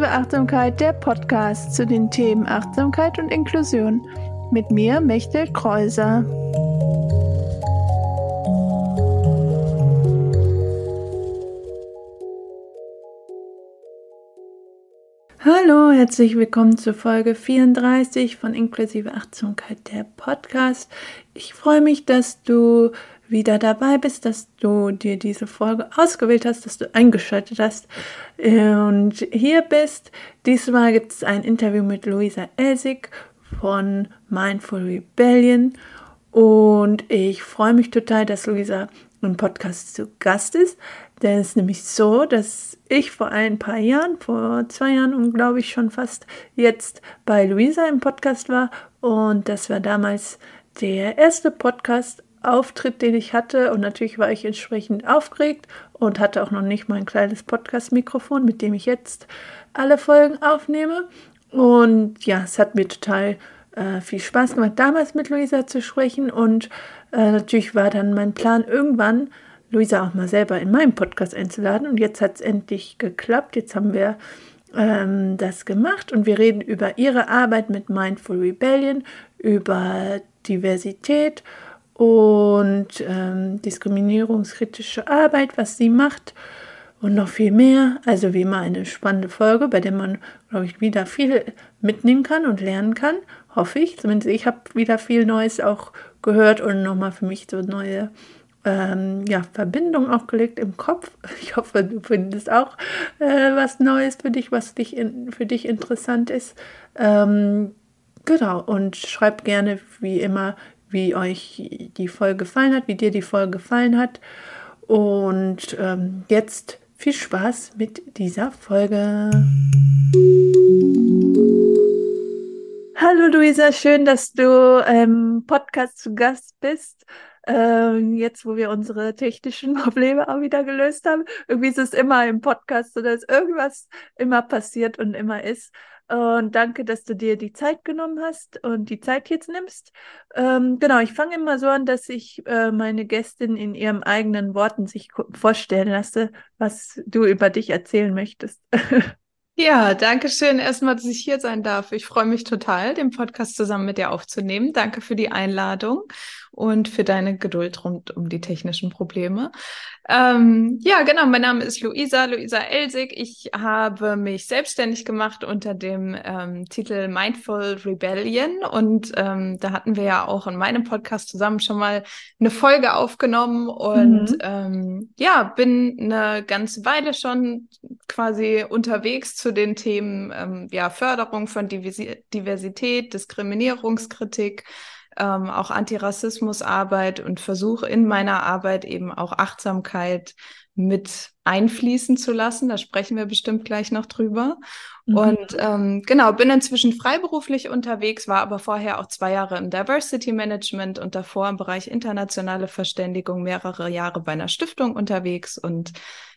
Inklusive Achtsamkeit, der Podcast zu den Themen Achtsamkeit und Inklusion. Mit mir, Mechtel Kreuser. Hallo, herzlich willkommen zur Folge 34 von Inklusive Achtsamkeit, der Podcast. Ich freue mich, dass du wieder dabei bist, dass du dir diese Folge ausgewählt hast, dass du eingeschaltet hast und hier bist. Diesmal gibt es ein Interview mit Luisa Elsig von Mindful Rebellion und ich freue mich total, dass Luisa im Podcast zu Gast ist. Denn es ist nämlich so, dass ich vor ein paar Jahren, vor zwei Jahren und glaube ich schon fast jetzt bei Luisa im Podcast war und das war damals der erste Podcast Auftritt, den ich hatte. Und natürlich war ich entsprechend aufgeregt und hatte auch noch nicht mein kleines Podcast-Mikrofon, mit dem ich jetzt alle Folgen aufnehme. Und ja, es hat mir total äh, viel Spaß gemacht, damals mit Luisa zu sprechen. Und äh, natürlich war dann mein Plan, irgendwann Luisa auch mal selber in meinem Podcast einzuladen. Und jetzt hat es endlich geklappt. Jetzt haben wir ähm, das gemacht und wir reden über ihre Arbeit mit Mindful Rebellion, über Diversität und ähm, diskriminierungskritische Arbeit, was sie macht und noch viel mehr. Also wie immer eine spannende Folge, bei der man, glaube ich, wieder viel mitnehmen kann und lernen kann, hoffe ich. Zumindest ich habe wieder viel Neues auch gehört und nochmal für mich so neue ähm, ja, Verbindungen auch gelegt im Kopf. Ich hoffe, du findest auch äh, was Neues für dich, was dich in, für dich interessant ist. Ähm, genau, und schreib gerne wie immer, wie euch die Folge gefallen hat, wie dir die Folge gefallen hat. Und ähm, jetzt viel Spaß mit dieser Folge. Hallo Luisa, schön, dass du im Podcast zu Gast bist. Ähm, jetzt, wo wir unsere technischen Probleme auch wieder gelöst haben. Irgendwie ist es immer im Podcast so, dass irgendwas immer passiert und immer ist. Und danke, dass du dir die Zeit genommen hast und die Zeit jetzt nimmst. Ähm, genau, ich fange immer so an, dass ich äh, meine Gästin in ihren eigenen Worten sich vorstellen lasse, was du über dich erzählen möchtest. Ja, danke schön erstmal, dass ich hier sein darf. Ich freue mich total, den Podcast zusammen mit dir aufzunehmen. Danke für die Einladung und für deine Geduld rund um die technischen Probleme. Ähm, ja, genau, mein Name ist Luisa, Luisa Elsig. Ich habe mich selbstständig gemacht unter dem ähm, Titel Mindful Rebellion und ähm, da hatten wir ja auch in meinem Podcast zusammen schon mal eine Folge aufgenommen und mhm. Ähm, ja, bin eine ganze Weile schon quasi unterwegs zu den Themen ähm, ja, Förderung von Diversität, Diskriminierungskritik, ähm, auch Antirassismusarbeit und versuche in meiner Arbeit eben auch Achtsamkeit mit einfließen zu lassen. Da sprechen wir bestimmt gleich noch drüber. Mhm. Und ähm, genau, bin inzwischen freiberuflich unterwegs, war aber vorher auch zwei Jahre im Diversity Management und davor im Bereich internationale Verständigung mehrere Jahre bei einer Stiftung unterwegs und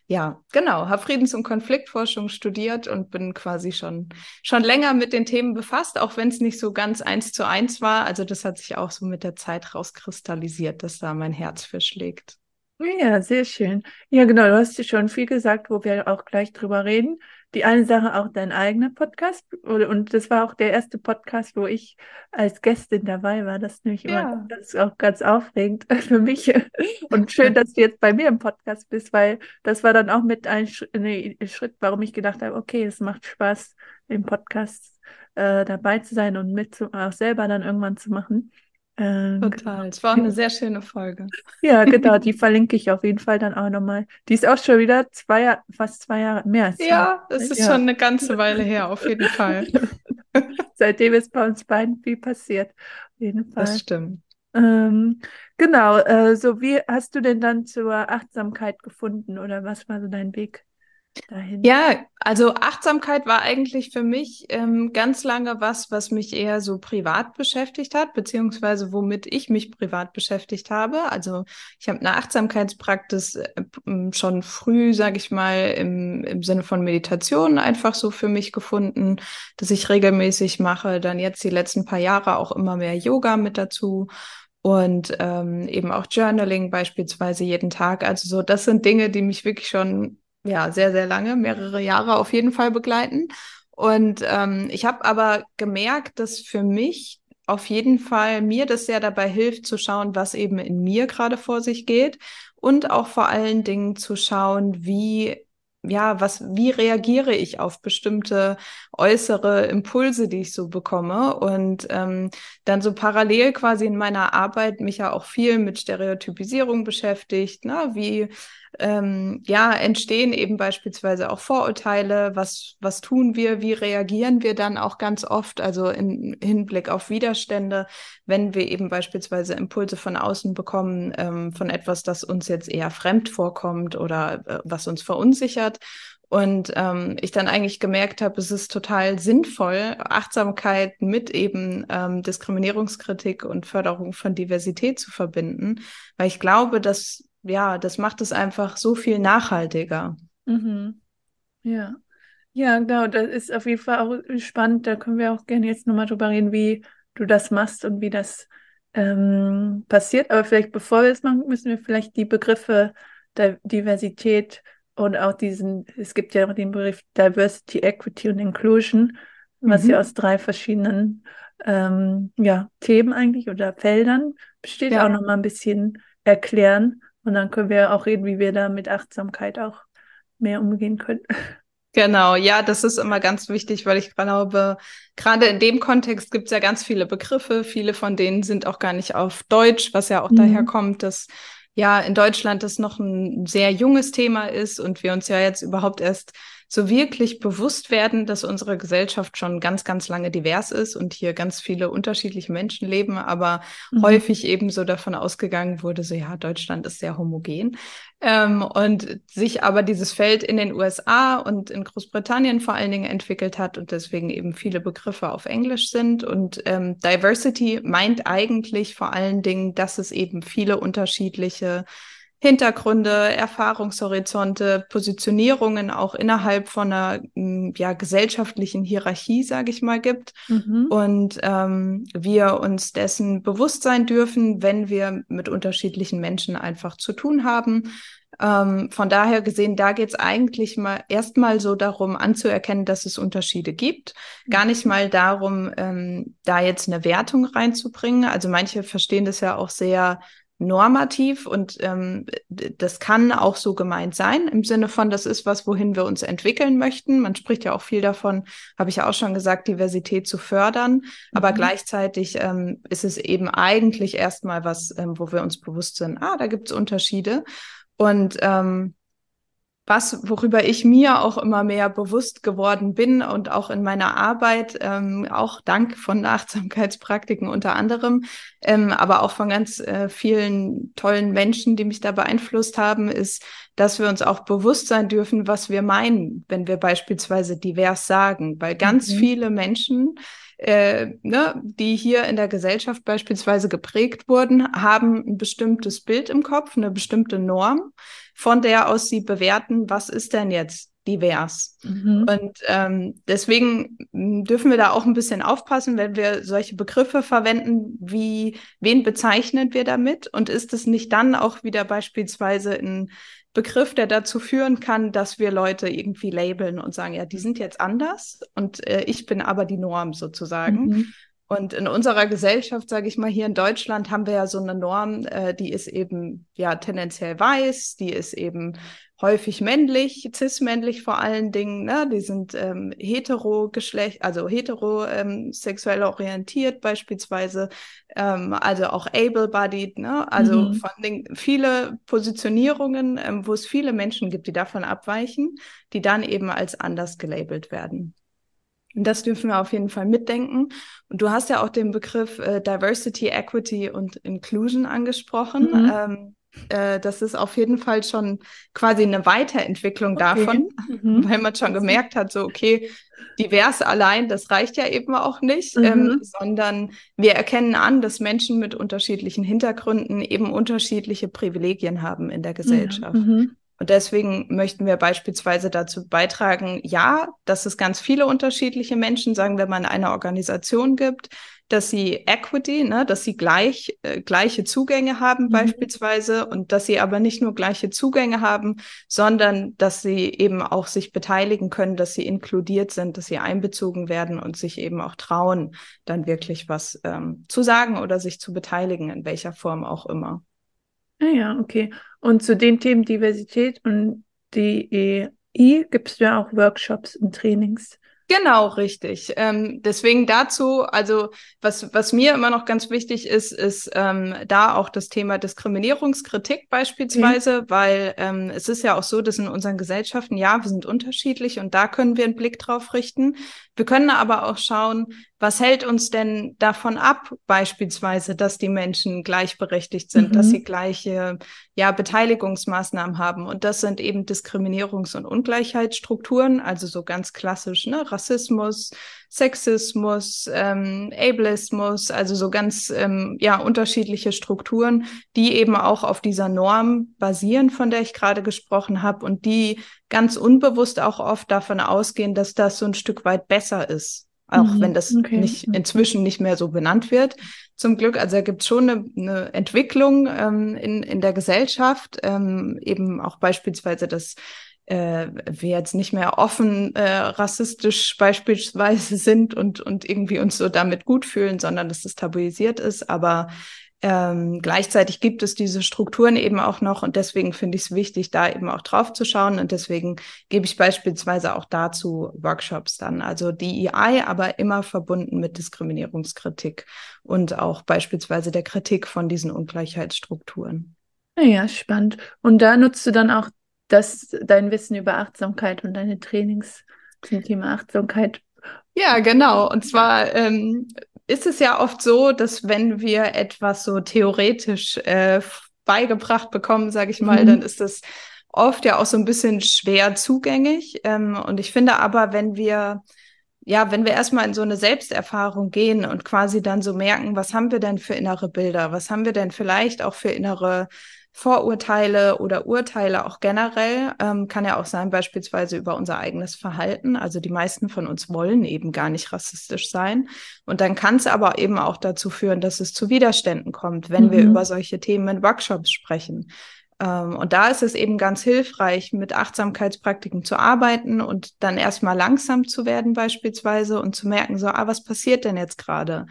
ja, genau, habe Friedens- und Konfliktforschung studiert und bin quasi schon, schon länger mit den Themen befasst, auch wenn es nicht so ganz eins zu eins war. Also das hat sich auch so mit der Zeit rauskristallisiert, dass da mein Herz für schlägt. Ja, sehr schön. Ja, genau, du hast ja schon viel gesagt, wo wir auch gleich drüber reden. Die eine Sache auch dein eigener Podcast. Und das war auch der erste Podcast, wo ich als Gästin dabei war. Das ist nämlich immer ja. das ist auch ganz aufregend für mich. Und schön, dass du jetzt bei mir im Podcast bist, weil das war dann auch mit einem Schritt, warum ich gedacht habe, okay, es macht Spaß, im Podcast äh, dabei zu sein und mit zu, auch selber dann irgendwann zu machen. Ähm, Total. Es war auch eine sehr schöne Folge. Ja, genau. Die verlinke ich auf jeden Fall dann auch nochmal. Die ist auch schon wieder zwei fast zwei Jahre mehr. Als ja, es ist ja. schon eine ganze Weile her, auf jeden Fall. Seitdem ist bei uns beiden viel passiert. Auf jeden Fall. Das stimmt. Ähm, genau. Äh, so, wie hast du denn dann zur Achtsamkeit gefunden oder was war so dein Weg? Dahin? Ja, also Achtsamkeit war eigentlich für mich ähm, ganz lange was, was mich eher so privat beschäftigt hat, beziehungsweise womit ich mich privat beschäftigt habe. Also ich habe eine Achtsamkeitspraxis äh, schon früh, sage ich mal, im, im Sinne von Meditation einfach so für mich gefunden, dass ich regelmäßig mache. Dann jetzt die letzten paar Jahre auch immer mehr Yoga mit dazu und ähm, eben auch Journaling beispielsweise jeden Tag. Also so, das sind Dinge, die mich wirklich schon ja sehr, sehr lange, mehrere Jahre auf jeden Fall begleiten. Und ähm, ich habe aber gemerkt, dass für mich auf jeden Fall mir das sehr dabei hilft zu schauen, was eben in mir gerade vor sich geht und auch vor allen Dingen zu schauen, wie ja, was, wie reagiere ich auf bestimmte äußere Impulse, die ich so bekomme? Und ähm, dann so parallel quasi in meiner Arbeit mich ja auch viel mit Stereotypisierung beschäftigt. Ne? Wie ähm, ja, entstehen eben beispielsweise auch Vorurteile. Was, was tun wir? Wie reagieren wir dann auch ganz oft? Also im Hinblick auf Widerstände, wenn wir eben beispielsweise Impulse von außen bekommen, ähm, von etwas, das uns jetzt eher fremd vorkommt oder äh, was uns verunsichert. Und ähm, ich dann eigentlich gemerkt habe, es ist total sinnvoll, Achtsamkeit mit eben ähm, Diskriminierungskritik und Förderung von Diversität zu verbinden, weil ich glaube, dass ja, das macht es einfach so viel nachhaltiger. Mhm. Ja. Ja, genau, das ist auf jeden Fall auch spannend. Da können wir auch gerne jetzt nochmal drüber reden, wie du das machst und wie das ähm, passiert. Aber vielleicht bevor wir das machen, müssen wir vielleicht die Begriffe der Diversität und auch diesen, es gibt ja auch den Begriff Diversity, Equity und Inclusion, was mhm. ja aus drei verschiedenen ähm, ja, Themen eigentlich oder Feldern besteht, ja. auch nochmal ein bisschen erklären. Und dann können wir auch reden, wie wir da mit Achtsamkeit auch mehr umgehen können. Genau, ja, das ist immer ganz wichtig, weil ich glaube, gerade in dem Kontext gibt es ja ganz viele Begriffe. Viele von denen sind auch gar nicht auf Deutsch, was ja auch mhm. daher kommt, dass ja in Deutschland das noch ein sehr junges Thema ist und wir uns ja jetzt überhaupt erst so wirklich bewusst werden, dass unsere Gesellschaft schon ganz, ganz lange divers ist und hier ganz viele unterschiedliche Menschen leben, aber mhm. häufig eben so davon ausgegangen wurde, so ja, Deutschland ist sehr homogen. Ähm, und sich aber dieses Feld in den USA und in Großbritannien vor allen Dingen entwickelt hat und deswegen eben viele Begriffe auf Englisch sind. Und ähm, Diversity meint eigentlich vor allen Dingen, dass es eben viele unterschiedliche Hintergründe, Erfahrungshorizonte, Positionierungen auch innerhalb von einer hm, ja, gesellschaftlichen Hierarchie, sage ich mal, gibt. Mhm. Und ähm, wir uns dessen bewusst sein dürfen, wenn wir mit unterschiedlichen Menschen einfach zu tun haben. Ähm, von daher gesehen, da geht es eigentlich mal erstmal so darum, anzuerkennen, dass es Unterschiede gibt. Gar nicht mhm. mal darum, ähm, da jetzt eine Wertung reinzubringen. Also manche verstehen das ja auch sehr normativ und ähm, das kann auch so gemeint sein, im Sinne von, das ist was, wohin wir uns entwickeln möchten. Man spricht ja auch viel davon, habe ich ja auch schon gesagt, Diversität zu fördern, mhm. aber gleichzeitig ähm, ist es eben eigentlich erstmal was, ähm, wo wir uns bewusst sind, ah, da gibt es Unterschiede. Und ähm, was, worüber ich mir auch immer mehr bewusst geworden bin und auch in meiner Arbeit, ähm, auch dank von Achtsamkeitspraktiken unter anderem, ähm, aber auch von ganz äh, vielen tollen Menschen, die mich da beeinflusst haben, ist, dass wir uns auch bewusst sein dürfen, was wir meinen, wenn wir beispielsweise divers sagen, weil ganz mhm. viele Menschen äh, ne, die hier in der Gesellschaft beispielsweise geprägt wurden, haben ein bestimmtes Bild im Kopf, eine bestimmte Norm, von der aus sie bewerten, was ist denn jetzt divers. Mhm. Und ähm, deswegen dürfen wir da auch ein bisschen aufpassen, wenn wir solche Begriffe verwenden, wie wen bezeichnen wir damit und ist es nicht dann auch wieder beispielsweise ein Begriff, der dazu führen kann, dass wir Leute irgendwie labeln und sagen, ja, die sind jetzt anders und äh, ich bin aber die Norm sozusagen. Mhm. Und in unserer Gesellschaft, sage ich mal, hier in Deutschland haben wir ja so eine Norm, äh, die ist eben ja tendenziell weiß, die ist eben häufig männlich, cis-männlich vor allen Dingen. Ne? Die sind ähm, hetero-Geschlecht, also heterosexuell ähm, orientiert beispielsweise, ähm, also auch able-bodied. Ne? Also mhm. von den viele Positionierungen, ähm, wo es viele Menschen gibt, die davon abweichen, die dann eben als anders gelabelt werden. Und das dürfen wir auf jeden Fall mitdenken. Und du hast ja auch den Begriff äh, Diversity, Equity und Inclusion angesprochen. Mhm. Ähm, äh, das ist auf jeden Fall schon quasi eine Weiterentwicklung okay. davon, mhm. weil man schon gemerkt hat, so, okay, divers allein, das reicht ja eben auch nicht, mhm. ähm, sondern wir erkennen an, dass Menschen mit unterschiedlichen Hintergründen eben unterschiedliche Privilegien haben in der Gesellschaft. Mhm. Und deswegen möchten wir beispielsweise dazu beitragen, ja, dass es ganz viele unterschiedliche Menschen, sagen wir mal, in einer Organisation gibt, dass sie Equity, ne, dass sie gleich, äh, gleiche Zugänge haben mhm. beispielsweise und dass sie aber nicht nur gleiche Zugänge haben, sondern dass sie eben auch sich beteiligen können, dass sie inkludiert sind, dass sie einbezogen werden und sich eben auch trauen, dann wirklich was ähm, zu sagen oder sich zu beteiligen, in welcher Form auch immer. Ah ja, okay. Und zu den Themen Diversität und DEI gibt es ja auch Workshops und Trainings. Genau, richtig. Ähm, deswegen dazu, also was, was mir immer noch ganz wichtig ist, ist ähm, da auch das Thema Diskriminierungskritik beispielsweise, mhm. weil ähm, es ist ja auch so, dass in unseren Gesellschaften, ja, wir sind unterschiedlich und da können wir einen Blick drauf richten. Wir können aber auch schauen, was hält uns denn davon ab, beispielsweise, dass die Menschen gleichberechtigt sind, mhm. dass sie gleiche ja, Beteiligungsmaßnahmen haben? Und das sind eben Diskriminierungs- und Ungleichheitsstrukturen, also so ganz klassisch, ne? Rassismus, Sexismus, ähm, Ableismus, also so ganz ähm, ja, unterschiedliche Strukturen, die eben auch auf dieser Norm basieren, von der ich gerade gesprochen habe und die ganz unbewusst auch oft davon ausgehen, dass das so ein Stück weit besser ist auch mhm, wenn das okay. nicht inzwischen nicht mehr so benannt wird. Zum Glück, also da gibt es schon eine, eine Entwicklung ähm, in, in der Gesellschaft, ähm, eben auch beispielsweise, dass äh, wir jetzt nicht mehr offen äh, rassistisch beispielsweise sind und, und irgendwie uns so damit gut fühlen, sondern dass das tabuisiert ist. Aber ähm, gleichzeitig gibt es diese Strukturen eben auch noch und deswegen finde ich es wichtig, da eben auch drauf zu schauen und deswegen gebe ich beispielsweise auch dazu Workshops dann. Also DEI, aber immer verbunden mit Diskriminierungskritik und auch beispielsweise der Kritik von diesen Ungleichheitsstrukturen. Ja, spannend. Und da nutzt du dann auch das, dein Wissen über Achtsamkeit und deine Trainings zum Thema Achtsamkeit. Ja, genau. Und zwar ähm, ist es ja oft so, dass wenn wir etwas so theoretisch äh, beigebracht bekommen, sage ich mal, mhm. dann ist das oft ja auch so ein bisschen schwer zugänglich. Ähm, und ich finde aber, wenn wir ja, wenn wir erstmal in so eine Selbsterfahrung gehen und quasi dann so merken, was haben wir denn für innere Bilder? Was haben wir denn vielleicht auch für innere Vorurteile oder Urteile auch generell. Ähm, kann ja auch sein, beispielsweise über unser eigenes Verhalten. Also die meisten von uns wollen eben gar nicht rassistisch sein. Und dann kann es aber eben auch dazu führen, dass es zu Widerständen kommt, wenn mhm. wir über solche Themen in Workshops sprechen. Ähm, und da ist es eben ganz hilfreich, mit Achtsamkeitspraktiken zu arbeiten und dann erstmal langsam zu werden beispielsweise und zu merken, so, ah, was passiert denn jetzt gerade?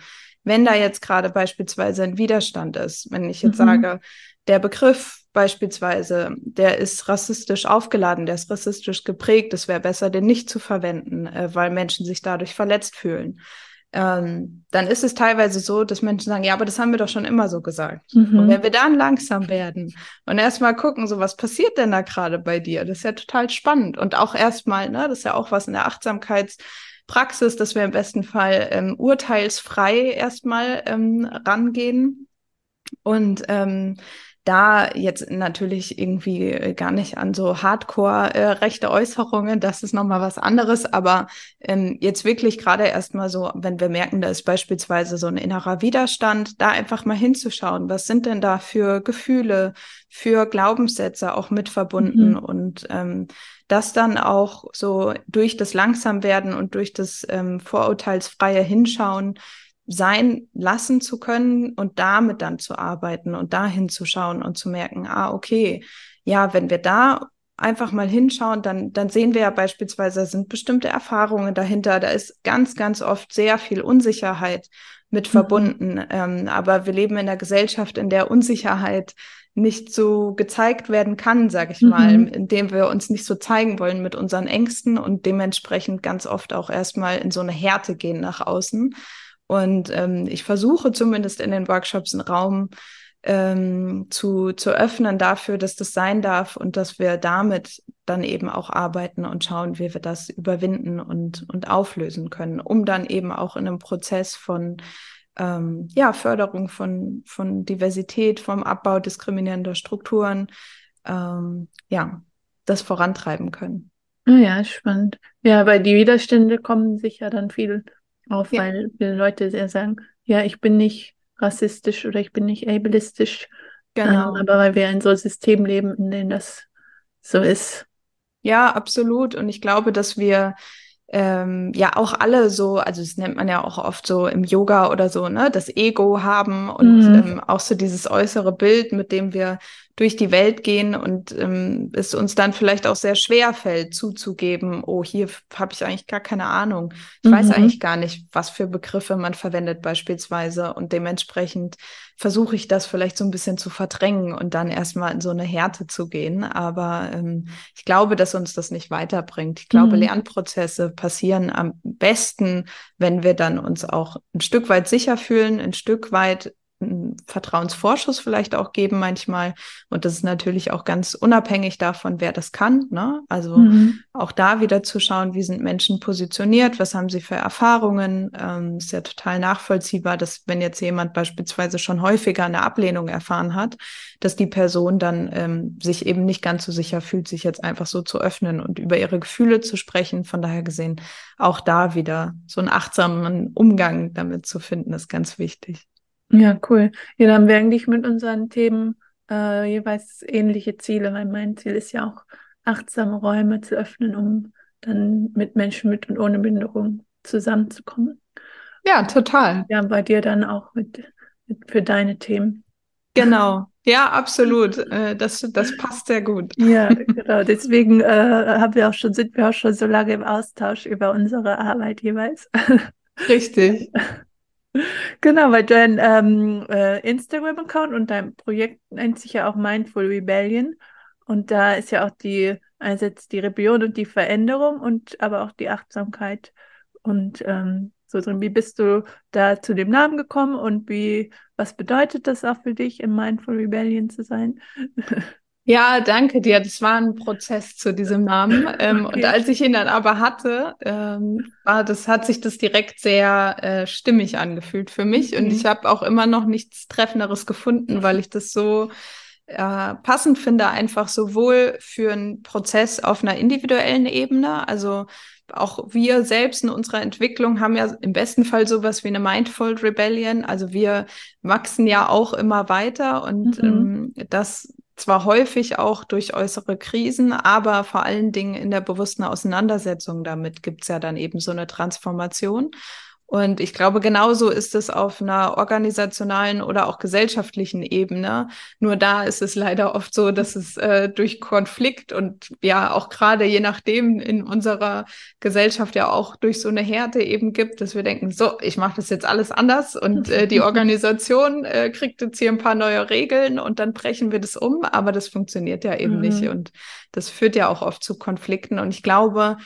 Wenn da jetzt gerade beispielsweise ein Widerstand ist, wenn ich jetzt mhm. sage, der Begriff beispielsweise, der ist rassistisch aufgeladen, der ist rassistisch geprägt. Es wäre besser, den nicht zu verwenden, äh, weil Menschen sich dadurch verletzt fühlen. Ähm, dann ist es teilweise so, dass Menschen sagen, ja, aber das haben wir doch schon immer so gesagt. Mhm. Und wenn wir dann langsam werden und erstmal gucken, so was passiert denn da gerade bei dir, das ist ja total spannend. Und auch erstmal, ne, das ist ja auch was in der Achtsamkeitspraxis, dass wir im besten Fall ähm, urteilsfrei erstmal ähm, rangehen. Und ähm, da jetzt natürlich irgendwie äh, gar nicht an so Hardcore äh, rechte Äußerungen, das ist nochmal was anderes, aber ähm, jetzt wirklich gerade erstmal so, wenn wir merken, da ist beispielsweise so ein innerer Widerstand, da einfach mal hinzuschauen, was sind denn da für Gefühle, für Glaubenssätze auch mit verbunden mhm. und ähm, das dann auch so durch das Langsamwerden und durch das ähm, vorurteilsfreie Hinschauen sein lassen zu können und damit dann zu arbeiten und da hinzuschauen und zu merken, ah, okay, ja, wenn wir da einfach mal hinschauen, dann, dann sehen wir ja beispielsweise, da sind bestimmte Erfahrungen dahinter, da ist ganz, ganz oft sehr viel Unsicherheit mit mhm. verbunden. Mhm. Ähm, aber wir leben in einer Gesellschaft, in der Unsicherheit nicht so gezeigt werden kann, sage ich mhm. mal, indem wir uns nicht so zeigen wollen mit unseren Ängsten und dementsprechend ganz oft auch erstmal in so eine Härte gehen nach außen. Und ähm, ich versuche zumindest in den Workshops einen Raum ähm, zu, zu öffnen dafür, dass das sein darf und dass wir damit dann eben auch arbeiten und schauen, wie wir das überwinden und, und auflösen können, um dann eben auch in einem Prozess von ähm, ja, Förderung von, von Diversität, vom Abbau diskriminierender Strukturen, ähm, ja, das vorantreiben können. Oh ja, spannend. Ja, weil die Widerstände kommen sicher dann viel auf, ja. weil viele Leute sehr sagen, ja, ich bin nicht rassistisch oder ich bin nicht ableistisch. Genau. Ähm, aber weil wir in so einem System leben, in dem das so ist. Ja, absolut. Und ich glaube, dass wir ähm, ja auch alle so, also das nennt man ja auch oft so im Yoga oder so, ne, das Ego haben und mhm. ähm, auch so dieses äußere Bild, mit dem wir durch die Welt gehen und ähm, es uns dann vielleicht auch sehr schwer fällt zuzugeben, oh, hier habe ich eigentlich gar keine Ahnung. Ich mhm. weiß eigentlich gar nicht, was für Begriffe man verwendet beispielsweise und dementsprechend versuche ich das vielleicht so ein bisschen zu verdrängen und dann erstmal in so eine Härte zu gehen. Aber ähm, ich glaube, dass uns das nicht weiterbringt. Ich glaube, mhm. Lernprozesse passieren am besten, wenn wir dann uns auch ein Stück weit sicher fühlen, ein Stück weit Vertrauensvorschuss vielleicht auch geben manchmal. Und das ist natürlich auch ganz unabhängig davon, wer das kann. Ne? Also mhm. auch da wieder zu schauen, wie sind Menschen positioniert, was haben sie für Erfahrungen. Ähm, ist ja total nachvollziehbar, dass wenn jetzt jemand beispielsweise schon häufiger eine Ablehnung erfahren hat, dass die Person dann ähm, sich eben nicht ganz so sicher fühlt, sich jetzt einfach so zu öffnen und über ihre Gefühle zu sprechen. Von daher gesehen, auch da wieder so einen achtsamen Umgang damit zu finden, ist ganz wichtig. Ja, cool. Ja, dann haben wir eigentlich mit unseren Themen äh, jeweils ähnliche Ziele, weil mein Ziel ist ja auch, achtsame Räume zu öffnen, um dann mit Menschen mit und ohne Behinderung zusammenzukommen. Ja, total. Ja, bei dir dann auch mit, mit für deine Themen. Genau. Ja, absolut. Äh, das, das passt sehr gut. Ja, genau. Deswegen äh, haben wir auch schon, sind wir auch schon so lange im Austausch über unsere Arbeit jeweils. Richtig. Genau, weil dein ähm, äh, Instagram-Account und dein Projekt nennt sich ja auch Mindful Rebellion. Und da ist ja auch die, einerseits die Rebellion und die Veränderung und aber auch die Achtsamkeit. Und ähm, so drin, wie bist du da zu dem Namen gekommen und wie, was bedeutet das auch für dich, im Mindful Rebellion zu sein? Ja, danke dir. Das war ein Prozess zu diesem Namen. Ähm, okay. Und als ich ihn dann aber hatte, ähm, war das, hat sich das direkt sehr äh, stimmig angefühlt für mich. Mhm. Und ich habe auch immer noch nichts Treffenderes gefunden, weil ich das so äh, passend finde, einfach sowohl für einen Prozess auf einer individuellen Ebene, also auch wir selbst in unserer Entwicklung haben ja im besten Fall sowas wie eine Mindful Rebellion. Also wir wachsen ja auch immer weiter und mhm. ähm, das zwar häufig auch durch äußere Krisen, aber vor allen Dingen in der bewussten Auseinandersetzung damit gibt es ja dann eben so eine Transformation. Und ich glaube, genauso ist es auf einer organisationalen oder auch gesellschaftlichen Ebene. Nur da ist es leider oft so, dass es äh, durch Konflikt und ja auch gerade je nachdem in unserer Gesellschaft ja auch durch so eine Härte eben gibt, dass wir denken, so, ich mache das jetzt alles anders und äh, die Organisation äh, kriegt jetzt hier ein paar neue Regeln und dann brechen wir das um. Aber das funktioniert ja eben mhm. nicht und das führt ja auch oft zu Konflikten. Und ich glaube,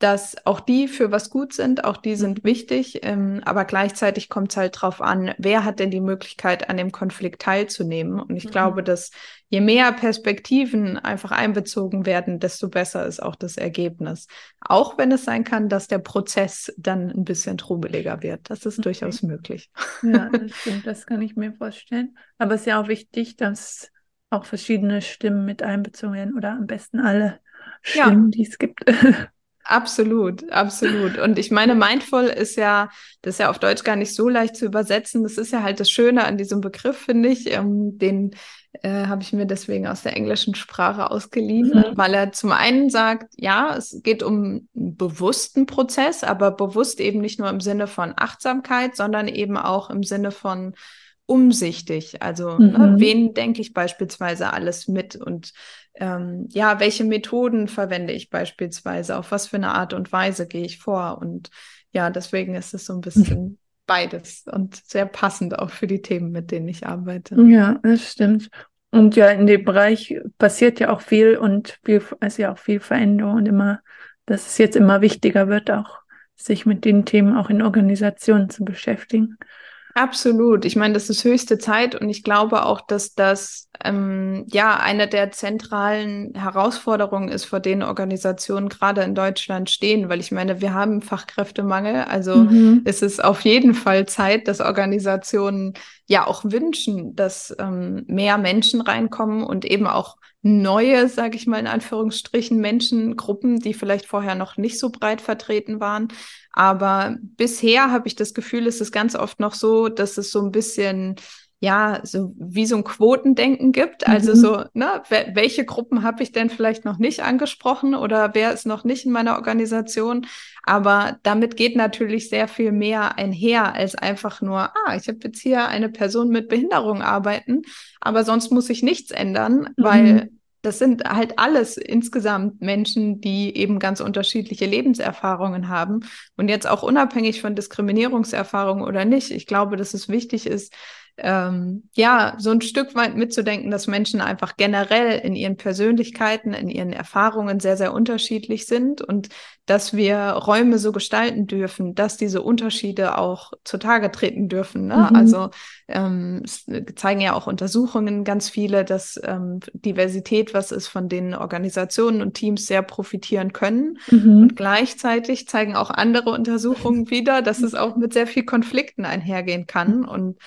dass auch die für was gut sind, auch die sind mhm. wichtig, ähm, aber gleichzeitig kommt es halt drauf an, wer hat denn die Möglichkeit, an dem Konflikt teilzunehmen. Und ich mhm. glaube, dass je mehr Perspektiven einfach einbezogen werden, desto besser ist auch das Ergebnis. Auch wenn es sein kann, dass der Prozess dann ein bisschen trubeliger wird. Das ist okay. durchaus möglich. Ja, das stimmt, das kann ich mir vorstellen. Aber es ist ja auch wichtig, dass auch verschiedene Stimmen mit einbezogen werden oder am besten alle Stimmen, ja. die es gibt. Absolut, absolut. Und ich meine, mindful ist ja, das ist ja auf Deutsch gar nicht so leicht zu übersetzen. Das ist ja halt das Schöne an diesem Begriff, finde ich. Ähm, den äh, habe ich mir deswegen aus der englischen Sprache ausgeliehen, mhm. weil er zum einen sagt, ja, es geht um einen bewussten Prozess, aber bewusst eben nicht nur im Sinne von Achtsamkeit, sondern eben auch im Sinne von umsichtig. Also ne, mhm. ne, wen denke ich beispielsweise alles mit und ähm, ja, welche Methoden verwende ich beispielsweise, auf was für eine Art und Weise gehe ich vor. Und ja, deswegen ist es so ein bisschen beides und sehr passend auch für die Themen, mit denen ich arbeite. Ja, das stimmt. Und ja, in dem Bereich passiert ja auch viel und viel, also ja auch viel Veränderung und immer, dass es jetzt immer wichtiger wird, auch sich mit den Themen auch in Organisationen zu beschäftigen. Absolut. Ich meine, das ist höchste Zeit und ich glaube auch, dass das ähm, ja eine der zentralen Herausforderungen ist, vor denen Organisationen gerade in Deutschland stehen, weil ich meine, wir haben Fachkräftemangel. Also mhm. es ist auf jeden Fall Zeit, dass Organisationen ja auch wünschen, dass ähm, mehr Menschen reinkommen und eben auch neue, sage ich mal in Anführungsstrichen, Menschengruppen, die vielleicht vorher noch nicht so breit vertreten waren. Aber bisher habe ich das Gefühl, es ist ganz oft noch so, dass es so ein bisschen ja, so wie so ein Quotendenken gibt. Also mhm. so, ne, welche Gruppen habe ich denn vielleicht noch nicht angesprochen oder wer ist noch nicht in meiner Organisation? Aber damit geht natürlich sehr viel mehr einher als einfach nur, ah, ich habe jetzt hier eine Person mit Behinderung arbeiten, aber sonst muss ich nichts ändern, mhm. weil das sind halt alles insgesamt Menschen, die eben ganz unterschiedliche Lebenserfahrungen haben. Und jetzt auch unabhängig von Diskriminierungserfahrungen oder nicht. Ich glaube, dass es wichtig ist, ähm, ja, so ein Stück weit mitzudenken, dass Menschen einfach generell in ihren Persönlichkeiten, in ihren Erfahrungen sehr, sehr unterschiedlich sind und dass wir Räume so gestalten dürfen, dass diese Unterschiede auch zutage treten dürfen. Ne? Mhm. Also ähm, es zeigen ja auch Untersuchungen ganz viele, dass ähm, Diversität was ist, von denen Organisationen und Teams sehr profitieren können. Mhm. Und gleichzeitig zeigen auch andere Untersuchungen wieder, dass es auch mit sehr viel Konflikten einhergehen kann. Und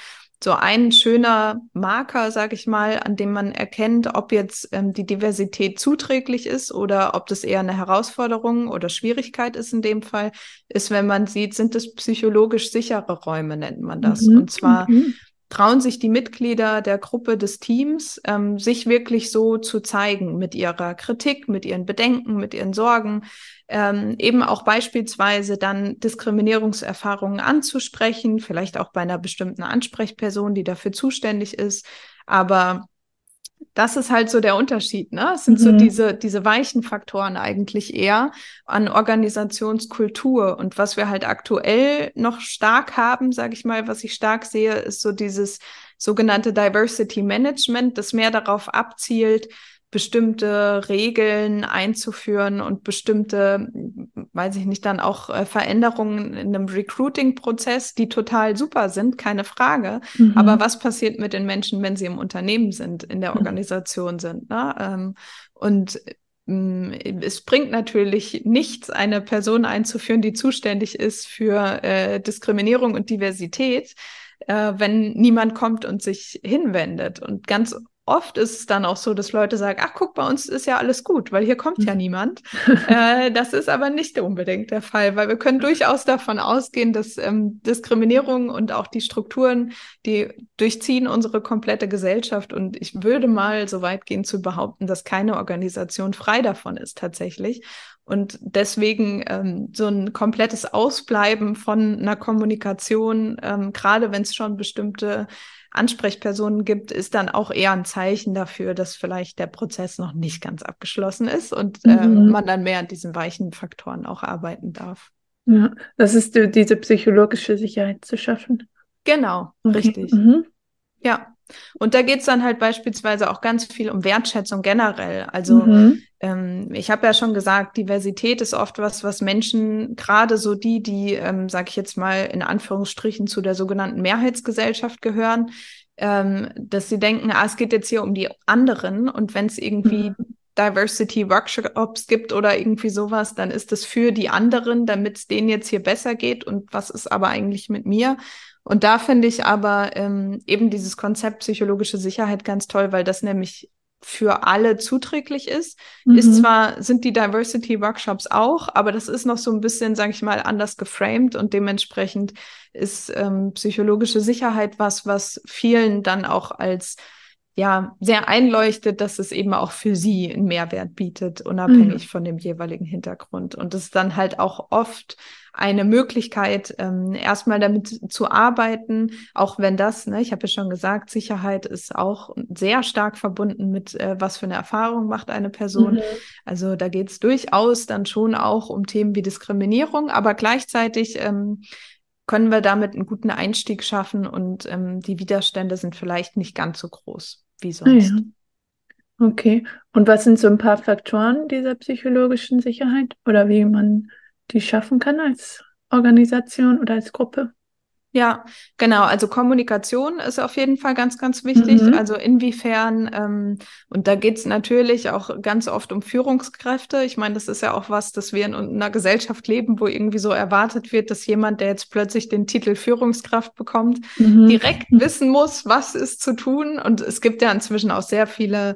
so ein schöner Marker, sage ich mal, an dem man erkennt, ob jetzt ähm, die Diversität zuträglich ist oder ob das eher eine Herausforderung oder Schwierigkeit ist in dem Fall, ist, wenn man sieht, sind es psychologisch sichere Räume, nennt man das. Mhm. Und zwar mhm trauen sich die Mitglieder der Gruppe des Teams, ähm, sich wirklich so zu zeigen mit ihrer Kritik, mit ihren Bedenken, mit ihren Sorgen, ähm, eben auch beispielsweise dann Diskriminierungserfahrungen anzusprechen, vielleicht auch bei einer bestimmten Ansprechperson, die dafür zuständig ist. Aber das ist halt so der Unterschied, ne? Es sind mhm. so diese, diese weichen Faktoren eigentlich eher an Organisationskultur. Und was wir halt aktuell noch stark haben, sage ich mal, was ich stark sehe, ist so dieses sogenannte Diversity Management, das mehr darauf abzielt, bestimmte Regeln einzuführen und bestimmte, weiß ich nicht, dann auch äh, Veränderungen in einem Recruiting-Prozess, die total super sind, keine Frage. Mhm. Aber was passiert mit den Menschen, wenn sie im Unternehmen sind, in der mhm. Organisation sind? Ne? Ähm, und mm, es bringt natürlich nichts, eine Person einzuführen, die zuständig ist für äh, Diskriminierung und Diversität, äh, wenn niemand kommt und sich hinwendet. Und ganz oft ist es dann auch so, dass Leute sagen, ach guck, bei uns ist ja alles gut, weil hier kommt ja mhm. niemand. äh, das ist aber nicht unbedingt der Fall, weil wir können durchaus davon ausgehen, dass ähm, Diskriminierung und auch die Strukturen, die durchziehen unsere komplette Gesellschaft. Und ich würde mal so weit gehen zu behaupten, dass keine Organisation frei davon ist tatsächlich. Und deswegen ähm, so ein komplettes Ausbleiben von einer Kommunikation, ähm, gerade wenn es schon bestimmte Ansprechpersonen gibt, ist dann auch eher ein Zeichen dafür, dass vielleicht der Prozess noch nicht ganz abgeschlossen ist und ähm, mhm. man dann mehr an diesen weichen Faktoren auch arbeiten darf. Ja, das ist die, diese psychologische Sicherheit zu schaffen. Genau, okay. richtig. Mhm. Ja. Und da geht es dann halt beispielsweise auch ganz viel um Wertschätzung generell. Also mhm. ähm, ich habe ja schon gesagt, Diversität ist oft was, was Menschen, gerade so die, die, ähm, sage ich jetzt mal in Anführungsstrichen, zu der sogenannten Mehrheitsgesellschaft gehören, ähm, dass sie denken, ah, es geht jetzt hier um die anderen und wenn es irgendwie mhm. Diversity Workshops gibt oder irgendwie sowas, dann ist das für die anderen, damit es denen jetzt hier besser geht. Und was ist aber eigentlich mit mir? Und da finde ich aber ähm, eben dieses Konzept psychologische Sicherheit ganz toll, weil das nämlich für alle zuträglich ist. Mhm. Ist zwar, sind die Diversity Workshops auch, aber das ist noch so ein bisschen, sage ich mal, anders geframed und dementsprechend ist ähm, psychologische Sicherheit was, was vielen dann auch als ja sehr einleuchtet, dass es eben auch für sie einen Mehrwert bietet, unabhängig mhm. von dem jeweiligen Hintergrund. Und es dann halt auch oft eine Möglichkeit, ähm, erstmal damit zu arbeiten, auch wenn das, ne, ich habe ja schon gesagt, Sicherheit ist auch sehr stark verbunden mit, äh, was für eine Erfahrung macht eine Person. Mhm. Also da geht es durchaus dann schon auch um Themen wie Diskriminierung, aber gleichzeitig ähm, können wir damit einen guten Einstieg schaffen und ähm, die Widerstände sind vielleicht nicht ganz so groß wie ah sonst. Ja. Okay. Und was sind so ein paar Faktoren dieser psychologischen Sicherheit oder wie man die schaffen kann als Organisation oder als Gruppe? Ja, genau. Also Kommunikation ist auf jeden Fall ganz, ganz wichtig. Mhm. Also inwiefern, ähm, und da geht's natürlich auch ganz oft um Führungskräfte. Ich meine, das ist ja auch was, dass wir in einer Gesellschaft leben, wo irgendwie so erwartet wird, dass jemand, der jetzt plötzlich den Titel Führungskraft bekommt, mhm. direkt wissen muss, was ist zu tun. Und es gibt ja inzwischen auch sehr viele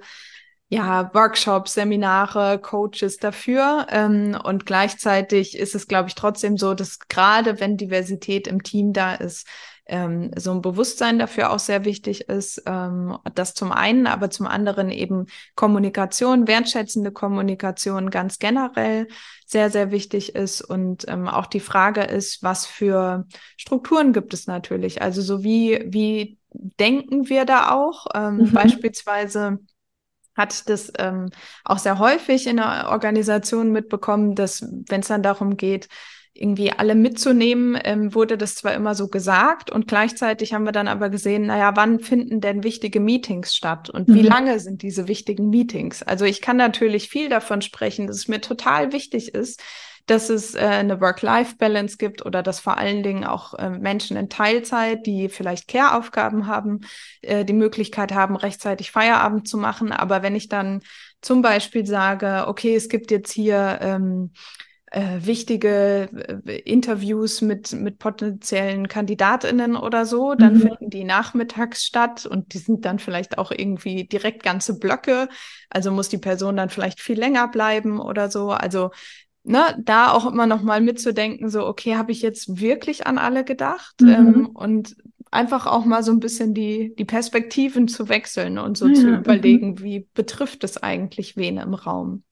ja, Workshops, Seminare, Coaches dafür. Ähm, und gleichzeitig ist es, glaube ich, trotzdem so, dass gerade wenn Diversität im Team da ist, ähm, so ein Bewusstsein dafür auch sehr wichtig ist. Ähm, das zum einen, aber zum anderen eben Kommunikation, wertschätzende Kommunikation ganz generell sehr, sehr wichtig ist. Und ähm, auch die Frage ist, was für Strukturen gibt es natürlich? Also so wie, wie denken wir da auch? Ähm, mhm. Beispielsweise hat das ähm, auch sehr häufig in der Organisation mitbekommen, dass wenn es dann darum geht, irgendwie alle mitzunehmen, ähm, wurde das zwar immer so gesagt und gleichzeitig haben wir dann aber gesehen, naja, wann finden denn wichtige Meetings statt und wie mhm. lange sind diese wichtigen Meetings? Also ich kann natürlich viel davon sprechen, dass es mir total wichtig ist, dass es äh, eine Work-Life-Balance gibt oder dass vor allen Dingen auch äh, Menschen in Teilzeit, die vielleicht Care-Aufgaben haben, äh, die Möglichkeit haben, rechtzeitig Feierabend zu machen. Aber wenn ich dann zum Beispiel sage, okay, es gibt jetzt hier ähm, äh, wichtige äh, Interviews mit, mit potenziellen KandidatInnen oder so, dann mhm. finden die nachmittags statt und die sind dann vielleicht auch irgendwie direkt ganze Blöcke. Also muss die Person dann vielleicht viel länger bleiben oder so. Also ne, da auch immer noch mal mitzudenken, so, okay, habe ich jetzt wirklich an alle gedacht? Mhm. Ähm, und einfach auch mal so ein bisschen die, die Perspektiven zu wechseln und so ja, zu mhm. überlegen, mhm. wie betrifft es eigentlich wen im Raum?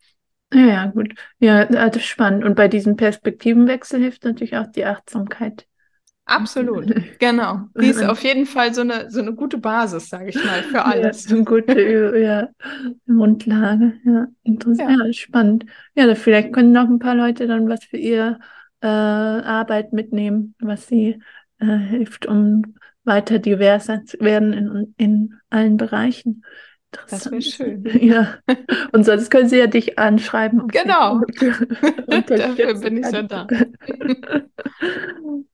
Ja, gut. Ja, das ist spannend. Und bei diesem Perspektivenwechsel hilft natürlich auch die Achtsamkeit. Absolut, genau. Die ist auf jeden Fall so eine, so eine gute Basis, sage ich mal, für alles. Ja, eine gute ja, Grundlage. Ja, interessant. Ja. ja. spannend. Ja, vielleicht können noch ein paar Leute dann was für ihre äh, Arbeit mitnehmen, was sie äh, hilft, um weiter diverser zu werden in, in allen Bereichen. Das wäre schön. Ja. Und sonst können sie ja dich anschreiben. Genau. Dafür bin ich schon da.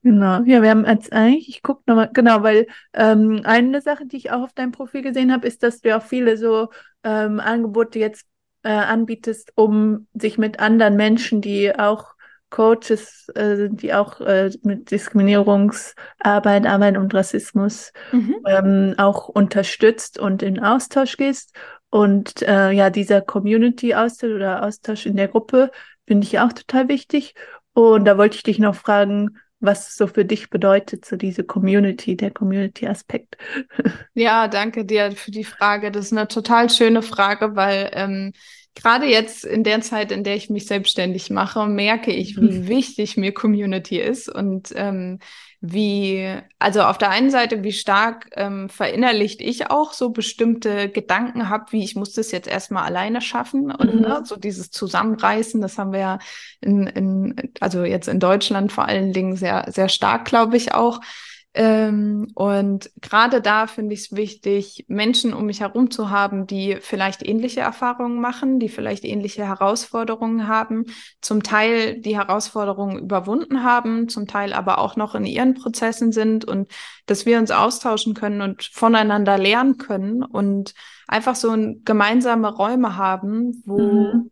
genau. Ja, wir haben jetzt eigentlich, ich gucke nochmal, genau, weil ähm, eine Sache, die ich auch auf deinem Profil gesehen habe, ist, dass du auch viele so ähm, Angebote jetzt äh, anbietest, um sich mit anderen Menschen, die auch Coaches, äh, die auch äh, mit Diskriminierungsarbeit, Arbeit und Rassismus mhm. ähm, auch unterstützt und in Austausch gehst. Und äh, ja, dieser Community-Austausch oder Austausch in der Gruppe finde ich auch total wichtig. Und da wollte ich dich noch fragen, was so für dich bedeutet, so diese Community, der Community-Aspekt. Ja, danke dir für die Frage. Das ist eine total schöne Frage, weil ähm, gerade jetzt in der Zeit, in der ich mich selbstständig mache, merke ich, wie mhm. wichtig mir Community ist und ähm, wie, also auf der einen Seite, wie stark ähm, verinnerlicht ich auch so bestimmte Gedanken habe, wie ich muss das jetzt erstmal alleine schaffen und mhm. ne, so dieses Zusammenreißen, das haben wir ja in, in, also jetzt in Deutschland vor allen Dingen sehr, sehr stark, glaube ich auch. Ähm, und gerade da finde ich es wichtig, Menschen um mich herum zu haben, die vielleicht ähnliche Erfahrungen machen, die vielleicht ähnliche Herausforderungen haben, zum Teil die Herausforderungen überwunden haben, zum Teil aber auch noch in ihren Prozessen sind und dass wir uns austauschen können und voneinander lernen können und einfach so ein gemeinsame Räume haben, wo mhm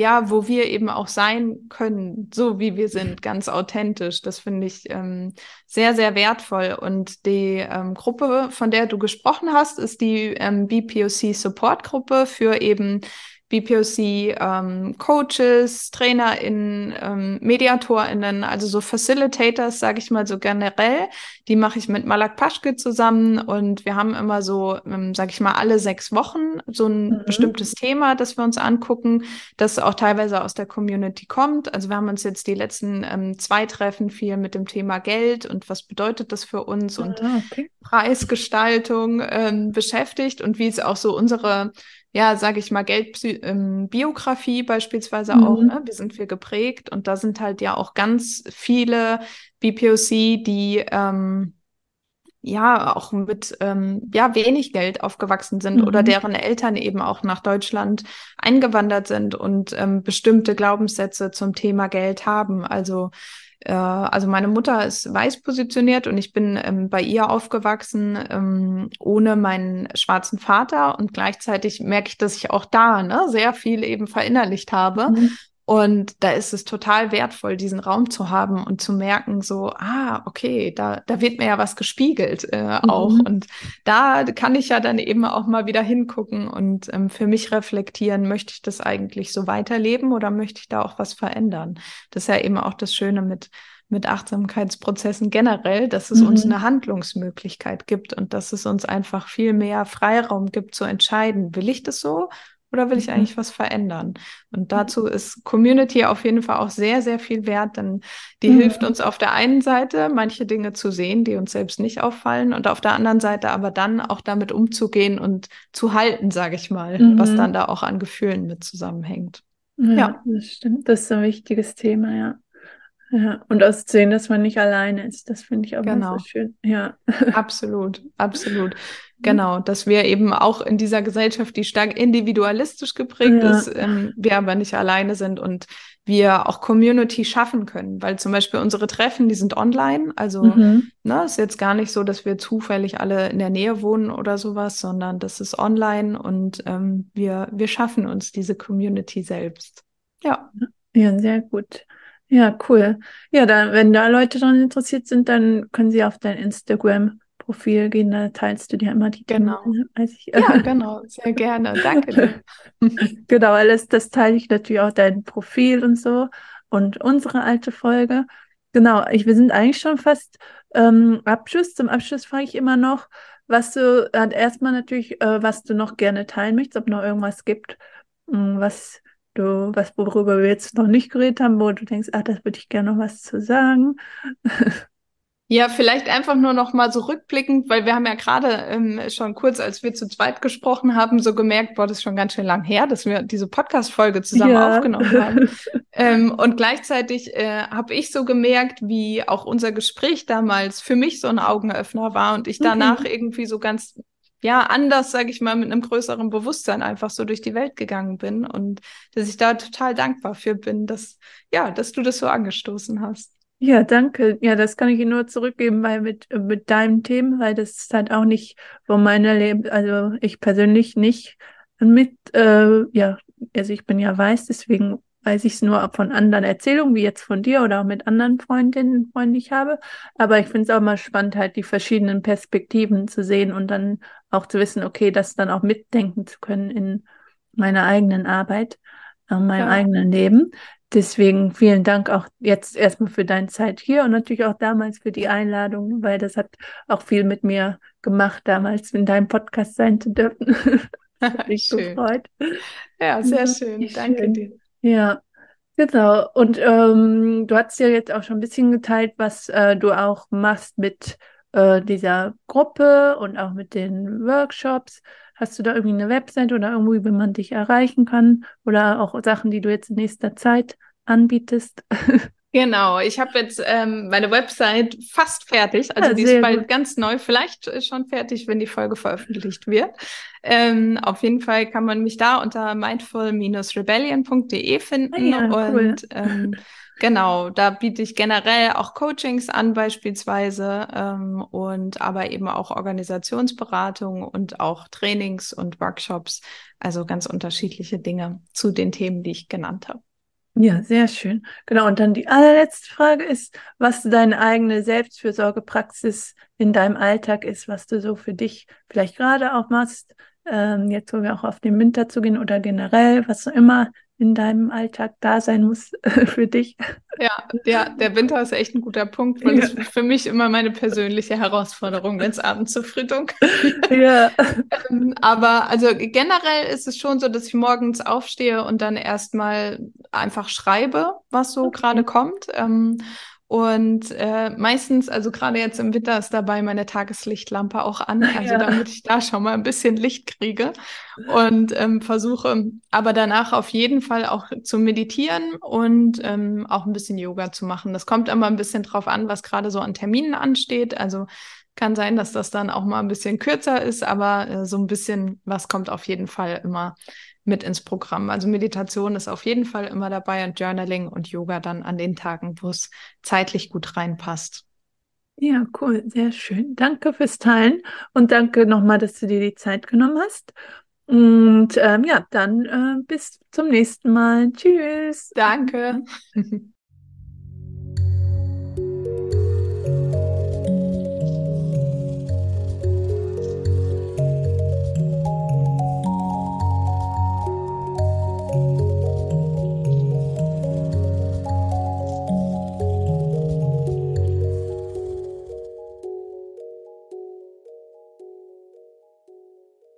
ja, wo wir eben auch sein können, so wie wir sind, ganz authentisch. Das finde ich ähm, sehr, sehr wertvoll. Und die ähm, Gruppe, von der du gesprochen hast, ist die ähm, BPOC Support Gruppe für eben BPOC ähm, Coaches, TrainerInnen, ähm, MediatorInnen, also so Facilitators, sage ich mal so generell. Die mache ich mit Malak Paschke zusammen und wir haben immer so, ähm, sage ich mal, alle sechs Wochen so ein mhm. bestimmtes Thema, das wir uns angucken, das auch teilweise aus der Community kommt. Also wir haben uns jetzt die letzten ähm, zwei Treffen viel mit dem Thema Geld und was bedeutet das für uns und ah, okay. Preisgestaltung ähm, beschäftigt und wie es auch so unsere ja, sage ich mal, Geldbiografie ähm, beispielsweise mhm. auch, ne? wie sind wir geprägt? Und da sind halt ja auch ganz viele BPOC, die ähm, ja auch mit ähm, ja wenig Geld aufgewachsen sind mhm. oder deren Eltern eben auch nach Deutschland eingewandert sind und ähm, bestimmte Glaubenssätze zum Thema Geld haben. Also äh, also meine Mutter ist weiß positioniert und ich bin ähm, bei ihr aufgewachsen ähm, ohne meinen schwarzen Vater und gleichzeitig merke ich, dass ich auch da ne, sehr viel eben verinnerlicht habe. Mhm. Und da ist es total wertvoll, diesen Raum zu haben und zu merken, so, ah, okay, da, da wird mir ja was gespiegelt äh, mhm. auch. Und da kann ich ja dann eben auch mal wieder hingucken und ähm, für mich reflektieren, möchte ich das eigentlich so weiterleben oder möchte ich da auch was verändern? Das ist ja eben auch das Schöne mit mit Achtsamkeitsprozessen generell, dass es mhm. uns eine Handlungsmöglichkeit gibt und dass es uns einfach viel mehr Freiraum gibt zu entscheiden, will ich das so oder will ich mhm. eigentlich was verändern? Und dazu ist Community auf jeden Fall auch sehr, sehr viel wert, denn die mhm. hilft uns auf der einen Seite, manche Dinge zu sehen, die uns selbst nicht auffallen, und auf der anderen Seite aber dann auch damit umzugehen und zu halten, sage ich mal, mhm. was dann da auch an Gefühlen mit zusammenhängt. Ja, ja, das stimmt. Das ist ein wichtiges Thema, ja. Ja, und aus sehen, dass man nicht alleine ist, das finde ich auch genau. so schön. Ja. Absolut, absolut. Genau, dass wir eben auch in dieser Gesellschaft, die stark individualistisch geprägt ja. ist, ähm, wir aber nicht alleine sind und wir auch Community schaffen können, weil zum Beispiel unsere Treffen, die sind online, also mhm. ne, ist jetzt gar nicht so, dass wir zufällig alle in der Nähe wohnen oder sowas, sondern das ist online und ähm, wir, wir schaffen uns diese Community selbst. Ja. Ja, sehr gut. Ja, cool. Ja, dann, wenn da Leute daran interessiert sind, dann können sie auf dein Instagram-Profil gehen, da teilst du dir immer die Genau. Dinge, ich, ja, genau, sehr gerne. Danke dir. genau, alles, das teile ich natürlich auch dein Profil und so und unsere alte Folge. Genau, ich, wir sind eigentlich schon fast ähm, Abschluss. Zum Abschluss frage ich immer noch, was du, erstmal natürlich, äh, was du noch gerne teilen möchtest, ob noch irgendwas gibt, hm, was du, was, worüber wir jetzt noch nicht geredet haben, wo du denkst, ah, das würde ich gerne noch was zu sagen. Ja, vielleicht einfach nur noch mal so rückblickend, weil wir haben ja gerade ähm, schon kurz, als wir zu zweit gesprochen haben, so gemerkt, boah, das ist schon ganz schön lang her, dass wir diese Podcast-Folge zusammen ja. aufgenommen haben. ähm, und gleichzeitig äh, habe ich so gemerkt, wie auch unser Gespräch damals für mich so ein Augenöffner war und ich danach okay. irgendwie so ganz ja, anders, sage ich mal, mit einem größeren Bewusstsein einfach so durch die Welt gegangen bin und dass ich da total dankbar für bin, dass, ja, dass du das so angestoßen hast. Ja, danke. Ja, das kann ich Ihnen nur zurückgeben, weil mit, mit deinem Thema, weil das ist halt auch nicht von meiner Leben, also ich persönlich nicht mit, äh, ja, also ich bin ja weiß, deswegen weiß ich es nur von anderen Erzählungen, wie jetzt von dir oder auch mit anderen Freundinnen, Freunden, die ich habe. Aber ich finde es auch mal spannend, halt die verschiedenen Perspektiven zu sehen und dann auch zu wissen, okay, das dann auch mitdenken zu können in meiner eigenen Arbeit, in meinem ja. eigenen Leben. Deswegen vielen Dank auch jetzt erstmal für deine Zeit hier und natürlich auch damals für die Einladung, weil das hat auch viel mit mir gemacht, damals in deinem Podcast sein zu dürfen. mich schön. gefreut. Ja, sehr schön. Danke schön. dir. Ja, genau. Und ähm, du hast ja jetzt auch schon ein bisschen geteilt, was äh, du auch machst mit äh, dieser Gruppe und auch mit den Workshops. Hast du da irgendwie eine Website oder irgendwie, wie man dich erreichen kann? Oder auch Sachen, die du jetzt in nächster Zeit anbietest? Genau, ich habe jetzt ähm, meine Website fast fertig. Also ja, die ist bald gut. ganz neu, vielleicht schon fertig, wenn die Folge veröffentlicht wird. Ähm, auf jeden Fall kann man mich da unter mindful-rebellion.de finden. Ah, ja, cool. Und ähm, genau, da biete ich generell auch Coachings an beispielsweise ähm, und aber eben auch Organisationsberatung und auch Trainings und Workshops. Also ganz unterschiedliche Dinge zu den Themen, die ich genannt habe. Ja, sehr schön. Genau. Und dann die allerletzte Frage ist, was deine eigene Selbstfürsorgepraxis in deinem Alltag ist, was du so für dich vielleicht gerade auch machst, ähm, jetzt wo wir auch auf den Winter zu gehen oder generell, was so immer in deinem Alltag da sein muss für dich. Ja, der, der Winter ist echt ein guter Punkt, weil ja. das ist für mich immer meine persönliche Herausforderung, wenn es abends zur Frittung Ja. ähm, aber also generell ist es schon so, dass ich morgens aufstehe und dann erstmal einfach schreibe, was so okay. gerade kommt. Ähm, und äh, meistens, also gerade jetzt im Winter ist dabei meine Tageslichtlampe auch an, also ja. damit ich da schon mal ein bisschen Licht kriege und ähm, versuche aber danach auf jeden Fall auch zu meditieren und ähm, auch ein bisschen Yoga zu machen. Das kommt immer ein bisschen drauf an, was gerade so an Terminen ansteht. Also kann sein, dass das dann auch mal ein bisschen kürzer ist, aber äh, so ein bisschen was kommt auf jeden Fall immer mit ins Programm. Also Meditation ist auf jeden Fall immer dabei und Journaling und Yoga dann an den Tagen, wo es zeitlich gut reinpasst. Ja, cool, sehr schön. Danke fürs Teilen und danke nochmal, dass du dir die Zeit genommen hast. Und ähm, ja, dann äh, bis zum nächsten Mal. Tschüss. Danke.